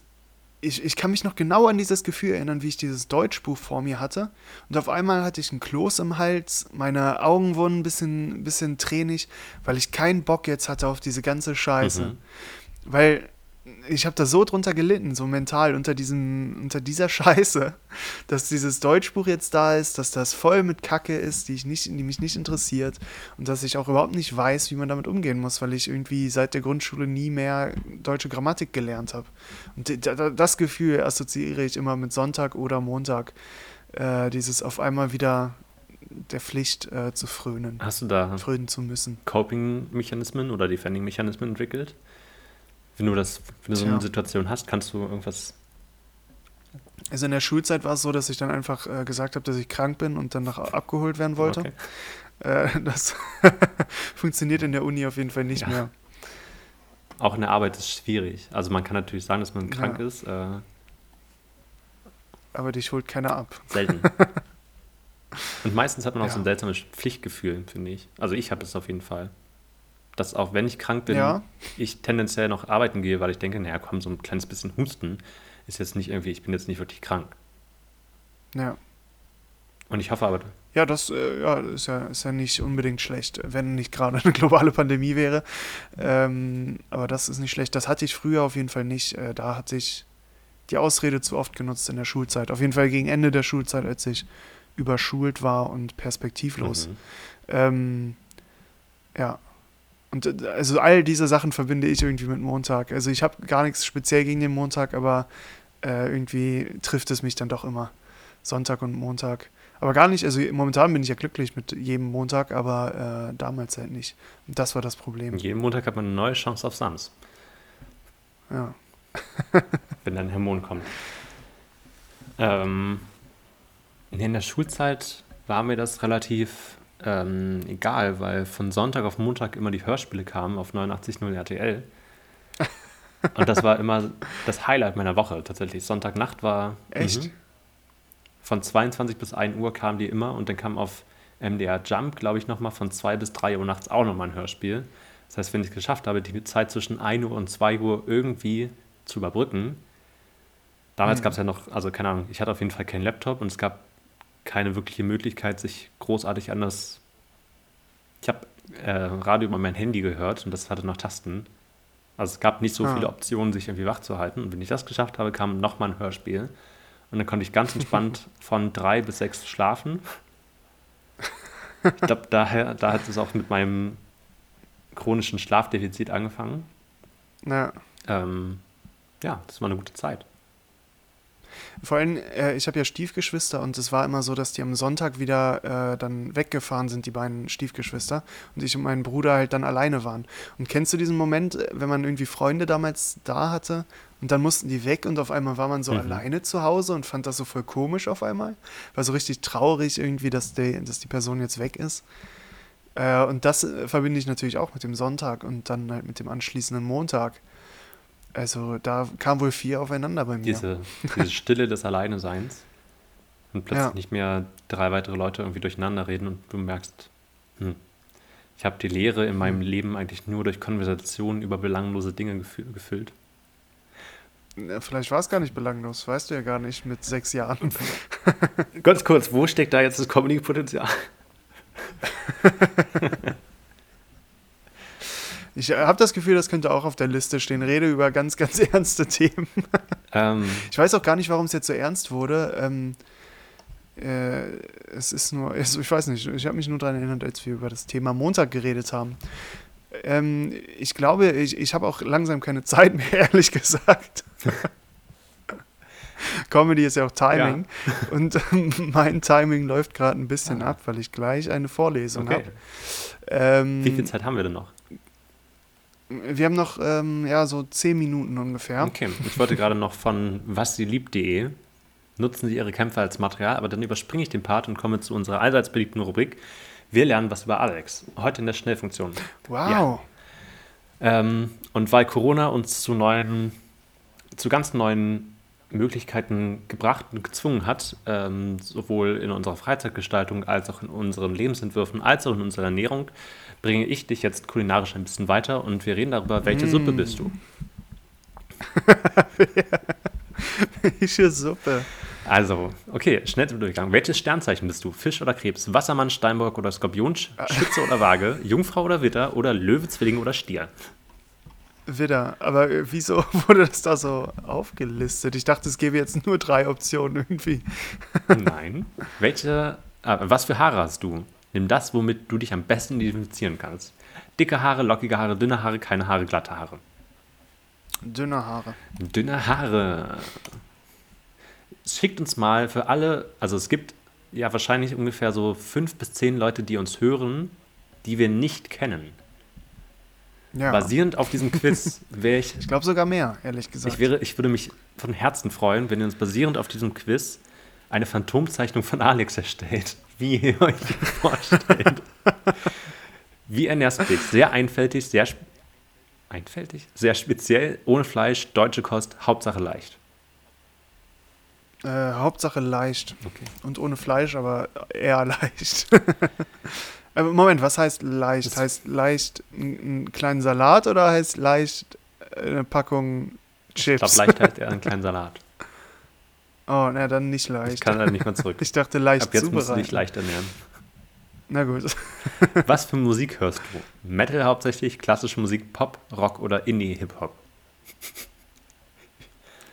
ich, ich kann mich noch genau an dieses Gefühl erinnern, wie ich dieses Deutschbuch vor mir hatte. Und auf einmal hatte ich einen Kloß im Hals, meine Augen wurden ein bisschen, bisschen tränig, weil ich keinen Bock jetzt hatte auf diese ganze Scheiße. Mhm. Weil ich habe da so drunter gelitten, so mental unter, diesem, unter dieser Scheiße, dass dieses Deutschbuch jetzt da ist, dass das voll mit Kacke ist, die, ich nicht, die mich nicht interessiert und dass ich auch überhaupt nicht weiß, wie man damit umgehen muss, weil ich irgendwie seit der Grundschule nie mehr deutsche Grammatik gelernt habe. Und das Gefühl assoziiere ich immer mit Sonntag oder Montag, äh, dieses auf einmal wieder der Pflicht äh, zu frönen, Hast du da frönen zu müssen. Coping-Mechanismen oder Defending-Mechanismen entwickelt? Wenn du das, wenn du so eine. Situation hast, kannst du irgendwas. Also in der Schulzeit war es so, dass ich dann einfach äh, gesagt habe, dass ich krank bin und dann noch abgeholt werden wollte. Okay. Äh, das funktioniert in der Uni auf jeden Fall nicht Ja. mehr. Auch in der Arbeit ist es schwierig. Also man kann natürlich sagen, dass man krank Ja. ist. Äh, Aber dich holt keiner ab. selten. Und meistens hat man auch Ja. so ein seltsames Pflichtgefühl, finde ich. Also ich habe das auf jeden Fall. Dass auch wenn ich krank bin, Ja. ich tendenziell noch arbeiten gehe, weil ich denke, naja, komm, so ein kleines bisschen Husten ist jetzt nicht irgendwie, ich bin jetzt nicht wirklich krank. Ja. Und ich hoffe aber, Ja, das äh, ja, ist, ja, ist ja nicht unbedingt schlecht, wenn nicht gerade eine globale Pandemie wäre. Ähm, aber das ist nicht schlecht. Das hatte ich früher auf jeden Fall nicht. Äh, da hatte ich die Ausrede zu oft genutzt in der Schulzeit. Auf jeden Fall gegen Ende der Schulzeit, als ich überschult war und perspektivlos. Mhm. Ähm, ja. Und äh, also all diese Sachen verbinde ich irgendwie mit Montag. Also ich habe gar nichts speziell gegen den Montag, aber äh, irgendwie trifft es mich dann doch immer. Sonntag und Montag. Aber gar nicht, also momentan bin ich ja glücklich mit jedem Montag, aber äh, damals halt nicht. Und das war das Problem. jeden Montag hat man eine neue Chance auf Sams, Ja. wenn dann Hormon kommt. Ähm, in der Schulzeit war mir das relativ ähm, egal, weil von Sonntag auf Montag immer die Hörspiele kamen auf 89.0 RTL. Und das war immer das Highlight meiner Woche tatsächlich. Sonntagnacht war. Echt? Mhm. Von 22 bis 1 Uhr kamen die immer und dann kam auf MDR Jump, glaube ich, nochmal von 2 bis 3 Uhr nachts auch nochmal ein Hörspiel. Das heißt, wenn ich es geschafft habe, die Zeit zwischen 1 Uhr und 2 Uhr irgendwie zu überbrücken, damals Mhm. gab es ja noch, also keine Ahnung, ich hatte auf jeden Fall keinen Laptop und es gab keine wirkliche Möglichkeit, sich großartig anders. Ich habe äh, Radio über mein Handy gehört und das hatte noch Tasten. Also es gab nicht so Ah. viele Optionen, sich irgendwie wach zu halten. Und wenn ich das geschafft habe, kam nochmal ein Hörspiel. Und dann konnte ich ganz entspannt von drei bis sechs schlafen. Ich glaube, daher, da hat es auch mit meinem chronischen Schlafdefizit angefangen. Ja. Ähm, ja, das war eine gute Zeit. Vor allem, äh, ich habe ja Stiefgeschwister und es war immer so, dass die am Sonntag wieder äh, dann weggefahren sind, die beiden Stiefgeschwister, und ich und mein Bruder halt dann alleine waren. Und kennst du diesen Moment, äh, wenn man irgendwie Freunde damals da hatte und dann mussten die weg und auf einmal war man so Mhm. alleine zu Hause und fand das so voll komisch auf einmal? War so richtig traurig irgendwie, dass die, dass die Person jetzt weg ist. Äh, und das äh, verbinde ich natürlich auch mit dem Sonntag und dann halt mit dem anschließenden Montag. Also da kam wohl viel aufeinander bei mir. Diese, diese Stille des Alleineseins. Und plötzlich Ja. nicht mehr drei weitere Leute irgendwie durcheinander reden und du merkst, hm, ich habe die Leere in meinem Leben eigentlich nur durch Konversationen über belanglose Dinge gefü- gefüllt. Ja, Vielleicht war es gar nicht belanglos, weißt du ja gar nicht mit sechs Jahren. Ganz kurz, wo steckt da jetzt das Comedy-Potenzial? Ich habe das Gefühl, das könnte auch auf der Liste stehen. Rede über ganz, ganz ernste Themen. Ähm, Ich weiß auch gar nicht, warum es jetzt so ernst wurde. Ähm, äh, es ist nur, also ich weiß nicht, ich habe mich nur daran erinnert, als wir über das Thema Montag geredet haben. Ähm, ich glaube, ich, ich habe auch langsam keine Zeit mehr, ehrlich gesagt. Comedy ist ja auch Timing. Und ähm, mein Timing läuft gerade ein bisschen Ah. ab, weil ich gleich eine Vorlesung okay. habe. Ähm, Wie viel Zeit haben wir denn noch? Wir haben noch ähm, ja, so zehn Minuten ungefähr. Okay, ich wollte gerade noch von wassieLiebt.de nutzen Sie Ihre Kämpfe als Material, aber dann überspringe ich den Part und komme zu unserer allseits beliebten Rubrik. Wir lernen was über Alex. Heute in der Schnellfunktion. Wow. Ähm, und weil Corona uns zu neuen, zu ganz neuen Möglichkeiten gebracht und gezwungen hat, ähm, sowohl in unserer Freizeitgestaltung als auch in unseren Lebensentwürfen als auch in unserer Ernährung, bringe ich dich jetzt kulinarisch ein bisschen weiter und wir reden darüber, welche Suppe bist du. Welche Suppe? Also, okay, schnell zum Durchgang. Welches Sternzeichen bist du? Fisch oder Krebs? Wassermann, Steinbock oder Skorpion? Sch- Schütze oder Waage? Jungfrau oder Witter? Oder Löwe, Zwilling oder Stier? Widder. Aber äh, wieso wurde das da so aufgelistet? Ich dachte, es gäbe jetzt nur drei Optionen irgendwie. Nein. Welche, ah, was für Haare hast du? Nimm das, womit du dich am besten identifizieren kannst. Dicke Haare, lockige Haare, dünne Haare, keine Haare, glatte Haare. Dünne Haare. Dünne Haare. Schickt uns mal für alle, also es gibt ja wahrscheinlich ungefähr so fünf bis zehn Leute, die uns hören, die wir nicht kennen. Ja. Basierend auf diesem Quiz wäre ich Ich glaube sogar mehr, ehrlich gesagt. Ich, wäre, ich würde mich von Herzen freuen, wenn ihr uns basierend auf diesem Quiz eine Phantomzeichnung von Alex erstellt, wie ihr euch vorstellt. wie ernährst du dich? Sehr einfältig, sehr einfältig, sehr speziell, ohne Fleisch, deutsche Kost, Hauptsache leicht. äh, Hauptsache leicht. Okay. Und ohne Fleisch, aber eher leicht. Aber Moment, was heißt leicht? Das- heißt leicht einen einen kleinen Salat oder heißt leicht äh, eine Packung Ich Chips? glaube, leicht heißt eher ein kleiner Salat. oh, na dann nicht Ich leicht. kann da nicht mehr zurück. Ich dachte leicht Ab jetzt musst du zubereiten. dich leicht ernähren. Na gut. Was für Musik hörst du? Metal hauptsächlich, klassische Musik, Pop, Rock oder Indie-Hip-Hop?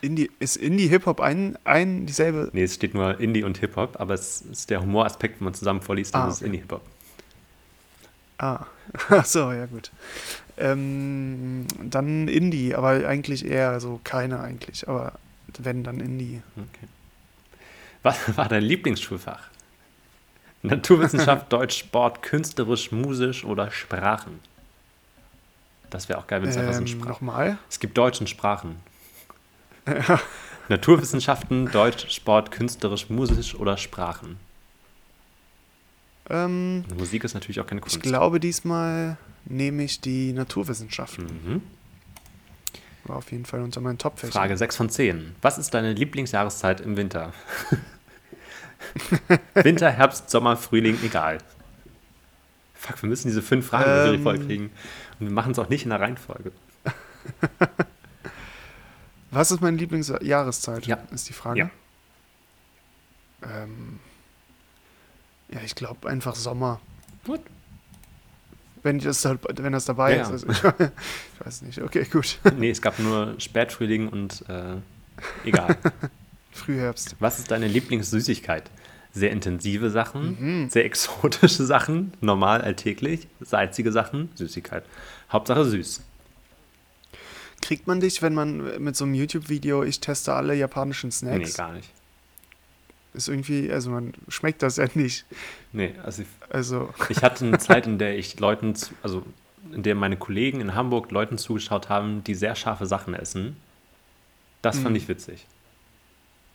Indie, ist Indie-Hip-Hop ein, ein dieselbe? Nee, es steht nur Indie und Hip-Hop, aber es ist der Humoraspekt, wenn man zusammen vorliest, dann Ah, ist es okay. Indie-Hip-Hop. Ah, so, ja gut. Ähm, dann Indie, aber eigentlich eher so keine eigentlich. Aber wenn, dann Indie. Okay. Was war dein Lieblingsschulfach? Naturwissenschaft, Deutsch, Sport, künstlerisch, musisch oder Sprachen? Das wäre auch geil, wenn es einfach so ein Ähm, Sprachen. Nochmal? Es gibt Deutsch und Sprachen. Naturwissenschaften, Deutsch, Sport, künstlerisch, musisch oder Sprachen. Ähm, Musik ist natürlich auch keine Kunst. ich glaube, diesmal nehme ich die Naturwissenschaften. Mhm. War auf jeden Fall unter meinen Top-Fächern. Frage 6 von 10. Was ist deine Lieblingsjahreszeit im Winter? Winter, Herbst, Sommer, Frühling, egal. Fuck, wir müssen diese fünf Fragen ähm, voll kriegen. Und wir machen es auch nicht in der Reihenfolge. Was ist meine Lieblingsjahreszeit? Ja. Ist die Frage. Ja. Ähm, ja, ich glaube einfach Sommer. Gut. wenn das, da- wenn das dabei Ja, ist. Also, ich, ich weiß nicht. Okay, gut. Nee, es gab nur Spätfrühling und äh, egal. Frühherbst. Was ist deine Lieblingssüßigkeit? Sehr intensive Sachen, sehr exotische Sachen, normal alltäglich, salzige Sachen, Süßigkeit. Hauptsache süß. Kriegt man dich, wenn man mit so einem YouTube-Video, ich teste alle japanischen Nee, Snacks? gar nicht. Ist irgendwie, also man schmeckt das ja nicht. Nee, also ich, Also, ich hatte eine Zeit, in der ich Leuten, also in der meine Kollegen in Hamburg Leuten zugeschaut haben, die sehr scharfe Sachen essen. Das fand Mhm. ich witzig.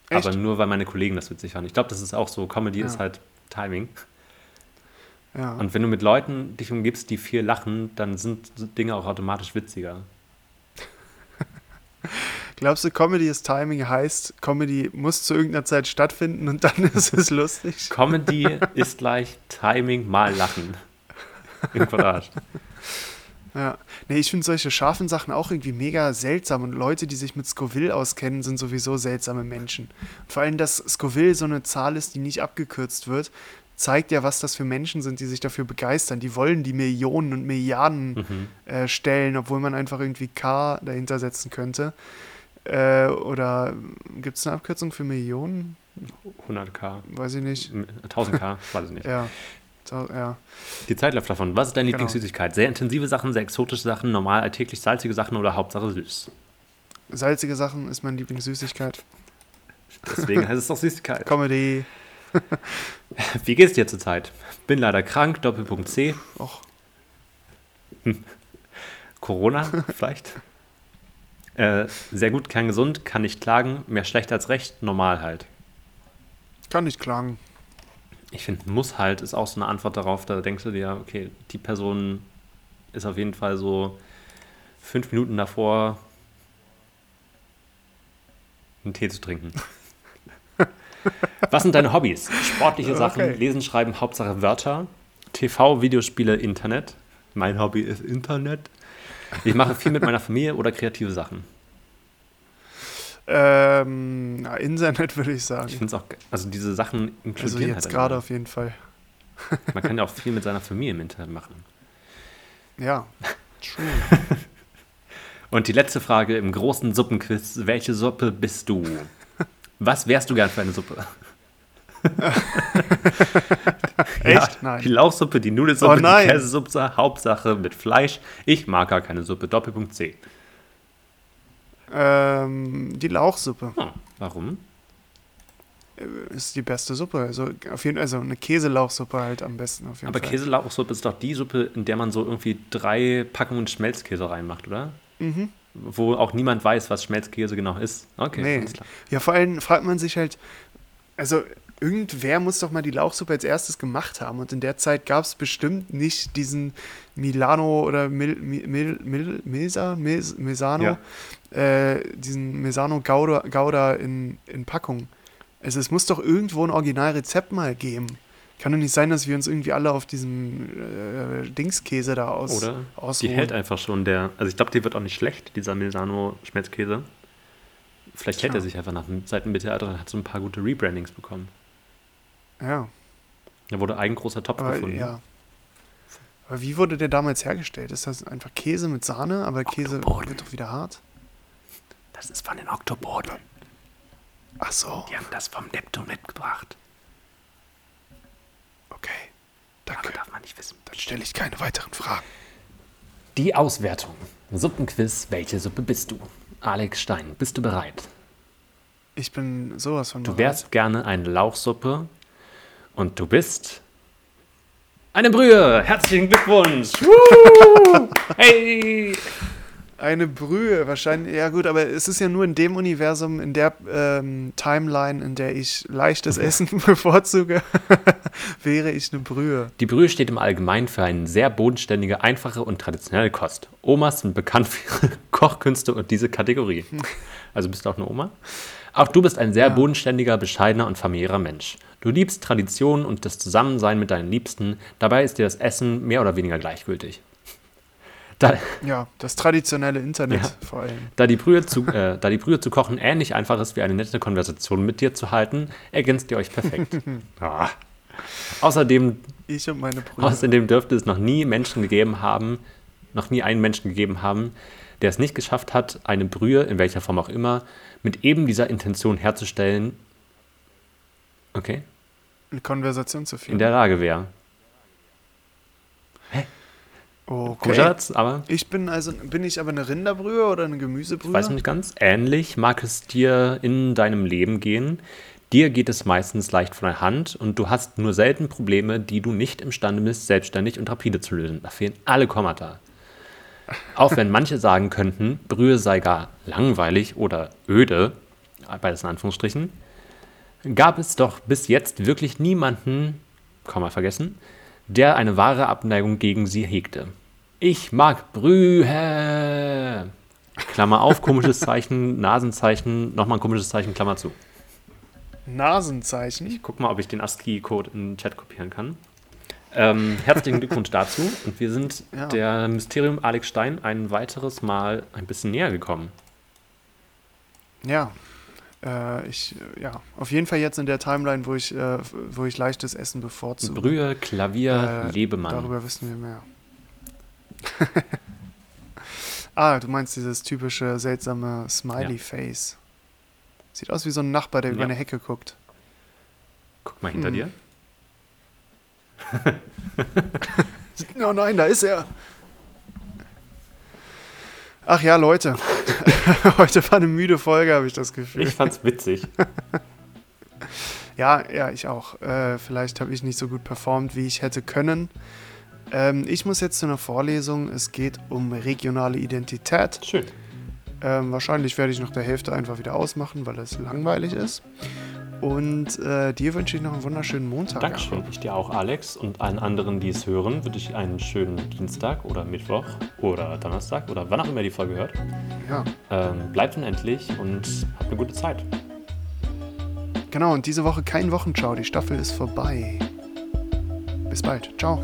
Echt? Aber nur, weil meine Kollegen das witzig fanden. Ich glaube, das ist auch so, Comedy Ja. ist halt Timing. ja. Und wenn du mit Leuten dich umgibst, die viel lachen, dann sind Dinge auch automatisch witziger. Glaubst du, Comedy ist Timing heißt, Comedy muss zu irgendeiner Zeit stattfinden und dann ist es lustig? Comedy ist gleich Timing mal Lachen. Im Quadrat. Ja. Nee, ich finde solche scharfen Sachen auch irgendwie mega seltsam und Leute, die sich mit Scoville auskennen, sind sowieso seltsame Menschen. Und vor allem, dass Scoville so eine Zahl ist, die nicht abgekürzt wird, zeigt ja, was das für Menschen sind, die sich dafür begeistern. Die wollen die Millionen und Milliarden Mhm. äh, stellen, obwohl man einfach irgendwie K dahinter setzen könnte. Äh, oder gibt es eine Abkürzung für Millionen? 100k, Weiß ich nicht. 1000k, weiß ich nicht. Ja. Ja. Die Zeit läuft davon. Was ist deine Genau. Lieblingssüßigkeit? Sehr intensive Sachen, sehr exotische Sachen, normal, alltäglich, salzige Sachen oder Hauptsache süß? Salzige Sachen ist meine Lieblingssüßigkeit. Deswegen heißt es doch Süßigkeit. Comedy. Wie geht's dir zurzeit? Bin leider krank, Doppelpunkt C. Och, Corona vielleicht? Äh, sehr gut, kein gesund, kann nicht klagen, mehr schlecht als recht, normal halt. kann nicht klagen. Ich finde, muss halt ist auch so eine Antwort darauf, da denkst du dir, okay, die Person ist auf jeden Fall so fünf Minuten davor, einen Tee zu trinken. Was sind deine Hobbys? Sportliche Sachen, Okay. Lesen, Schreiben, Hauptsache Wörter, TV, Videospiele, Internet. Mein Hobby ist Internet. Ich mache viel mit meiner Familie oder kreative Sachen. Ähm, na, Internet würde ich Ich sagen. finde es auch, also diese Sachen inkludieren Also jetzt halt gerade auf jeden Fall. Man kann ja auch viel mit seiner Familie im Internet machen. Ja. True. Und die letzte Frage im großen Suppenquiz: Welche Suppe bist du? Was wärst du gern für eine Suppe? Echt? Nein. Die Lauchsuppe, die Nudelsuppe, Oh die Käsesuppe, Hauptsache mit Fleisch. Ich mag gar keine Suppe. Doppelpunkt C. Ähm, die Lauchsuppe Hm, warum? äh, ist die beste Suppe. Also auf jeden also eine Käselauchsuppe halt am besten auf jeden Aber Fall. Käselauchsuppe ist doch die Suppe, in der man so irgendwie drei Packungen Schmelzkäse reinmacht, oder? Mhm. Wo auch niemand weiß, was Schmelzkäse genau ist. Okay, Nee. klar. Ja, vor allem fragt man sich halt, also irgendwer muss doch mal die Lauchsuppe als erstes gemacht haben. Und in der Zeit gab es bestimmt nicht diesen Milano oder Mil, Mil, Mil, Mil, Milsa, Mils, Milsano, äh, diesen Milsano Gouda, Gouda in, in Packung. Also es muss doch irgendwo ein Originalrezept mal geben. Kann doch nicht sein, dass wir uns irgendwie alle auf diesem äh, Dingskäse da aus, Oder? Die ausruhen. hält einfach schon der. Also ich glaube, die wird auch nicht schlecht, dieser Milano Schmelzkäse. Vielleicht hält Tja. er sich einfach nach seit dem Mittelalter und hat so ein paar gute Rebrandings bekommen. Ja, Da wurde ein großer Topf aber gefunden. ja. Aber wie wurde der damals hergestellt? Ist das einfach Käse mit Sahne? Aber Käse Oktoboden. wird doch wieder hart. Das ist von den Oktoboden. Ach so, Die haben das vom Neptun mitgebracht. Okay. Danke. darf man nicht wissen. Dann stelle ich keine weiteren Fragen. Die Auswertung. Suppenquiz. Welche Suppe bist du? Alex Stein, bist du bereit? Ich bin sowas von Du bereit. wärst gerne eine Lauchsuppe und du bist eine Brühe. Herzlichen Glückwunsch. Hey! Eine Brühe, wahrscheinlich. Ja, gut, aber es ist ja nur in dem Universum, in der ähm, Timeline, in der ich leichtes Essen bevorzuge, wäre ich eine Brühe. Die Brühe steht im Allgemeinen für eine sehr bodenständige, einfache und traditionelle Kost. Omas sind bekannt für ihre Kochkünste und diese Kategorie. Also bist du auch eine Oma? Auch du bist ein sehr Ja. bodenständiger, bescheidener und familiärer Mensch. Du liebst Tradition und das Zusammensein mit deinen Liebsten. Dabei ist dir das Essen mehr oder weniger gleichgültig. Da, Ja, das traditionelle Internet Ja. vor allem. da, die Brühe zu, äh, da die Brühe zu kochen ähnlich einfach ist wie eine nette Konversation mit dir zu halten, ergänzt ihr euch perfekt. ah. Außerdem, Ich und meine Brüder. außerdem dürfte es noch nie Menschen gegeben haben, noch nie einen Menschen gegeben haben, der es nicht geschafft hat, eine Brühe, in welcher Form auch immer, mit eben dieser Intention herzustellen, okay, Eine Konversation zu führen. in der Lage wäre. Okay. Satz, aber Ich bin also, bin ich aber eine Rinderbrühe oder eine Gemüsebrühe? ich weiß nicht ganz, ähnlich mag es dir in deinem Leben gehen. Dir geht es meistens leicht von der Hand und du hast nur selten Probleme, die du nicht imstande bist, selbstständig und rapide zu lösen. Da fehlen alle Kommata. Auch wenn manche sagen könnten, Brühe sei gar langweilig oder öde, beides in Anführungsstrichen, gab es doch bis jetzt wirklich niemanden, Komma vergessen, der eine wahre Abneigung gegen sie hegte. Ich mag Brühe. Klammer auf, komisches Zeichen, Nasenzeichen, nochmal ein komisches Zeichen, Klammer zu. Nasenzeichen. Ich guck mal, ob ich den ASCII-Code in den Chat kopieren kann. Ähm, herzlichen Glückwunsch dazu. Und wir sind Ja. der Mysterium Alex Stein ein weiteres Mal ein bisschen näher gekommen. Ja. Äh, ich, ja, auf jeden Fall jetzt in der Timeline, wo ich, äh, wo ich leichtes Essen bevorzuge. Brühe, Klavier, Äh, Lebemann. Darüber wissen wir mehr. ah, du meinst dieses typische seltsame Smiley-Face. Sieht aus wie so ein Nachbar, der über Ja. eine Hecke guckt. Guck mal hinter Hm. dir. Oh nein, da ist er. Ach ja, Leute. Heute war eine müde Folge, habe ich das Gefühl. Ich fand's witzig. Ja, ja, ich auch. Äh, vielleicht habe ich nicht so gut performt, wie ich hätte können. Ähm, ich muss jetzt zu einer Vorlesung. Es geht um regionale Identität. Schön. Ähm, wahrscheinlich werde ich nach der Hälfte einfach wieder ausmachen, weil es langweilig ist. Und äh, dir wünsche ich noch einen wunderschönen Montag. Dankeschön. Ich dir auch, Alex. Und allen anderen, die es hören, wünsche ich einen schönen Dienstag oder Mittwoch oder Donnerstag oder wann auch immer die Folge hört. Ja, Ähm, bleibt unendlich und habt eine gute Zeit. genau. Und diese Woche kein Wochenschau. Die Staffel ist vorbei. Bis bald. Ciao.